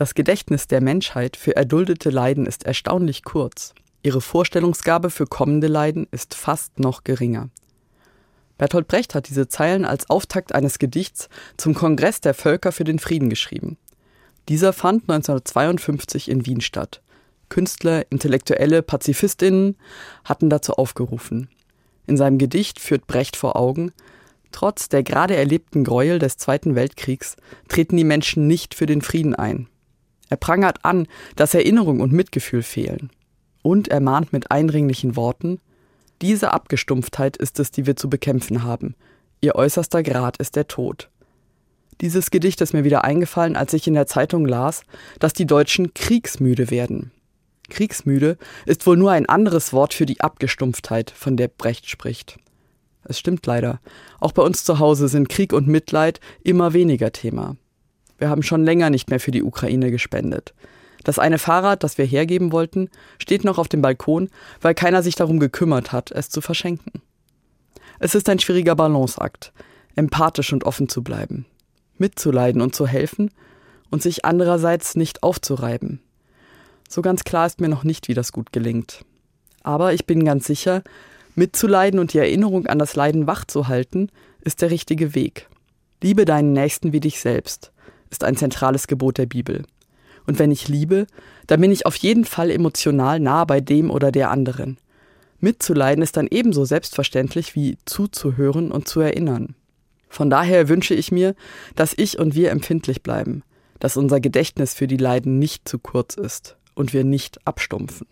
Das Gedächtnis der Menschheit für erduldete Leiden ist erstaunlich kurz. Ihre Vorstellungsgabe für kommende Leiden ist fast noch geringer. Bertolt Brecht hat diese Zeilen als Auftakt eines Gedichts zum Kongress der Völker für den Frieden geschrieben. Dieser fand 1952 in Wien statt. Künstler, Intellektuelle, Pazifistinnen hatten dazu aufgerufen. In seinem Gedicht führt Brecht vor Augen, trotz der gerade erlebten Gräuel des Zweiten Weltkriegs treten die Menschen nicht für den Frieden ein. Er prangert an, dass Erinnerung und Mitgefühl fehlen. Und er mahnt mit eindringlichen Worten, diese Abgestumpftheit ist es, die wir zu bekämpfen haben. Ihr äußerster Grad ist der Tod. Dieses Gedicht ist mir wieder eingefallen, als ich in der Zeitung las, dass die Deutschen kriegsmüde werden. Kriegsmüde ist wohl nur ein anderes Wort für die Abgestumpftheit, von der Brecht spricht. Es stimmt leider. Auch bei uns zu Hause sind Krieg und Mitleid immer weniger Thema. Wir haben schon länger nicht mehr für die Ukraine gespendet. Das eine Fahrrad, das wir hergeben wollten, steht noch auf dem Balkon, weil keiner sich darum gekümmert hat, es zu verschenken. Es ist ein schwieriger Balanceakt, empathisch und offen zu bleiben, mitzuleiden und zu helfen und sich andererseits nicht aufzureiben. So ganz klar ist mir noch nicht, wie das gut gelingt. Aber ich bin ganz sicher, mitzuleiden und die Erinnerung an das Leiden wach zu halten, ist der richtige Weg. Liebe deinen Nächsten wie dich selbst, ist ein zentrales Gebot der Bibel. Und wenn ich liebe, dann bin ich auf jeden Fall emotional nah bei dem oder der anderen. Mitzuleiden ist dann ebenso selbstverständlich wie zuzuhören und zu erinnern. Von daher wünsche ich mir, dass ich und wir empfindlich bleiben, dass unser Gedächtnis für die Leiden nicht zu kurz ist und wir nicht abstumpfen.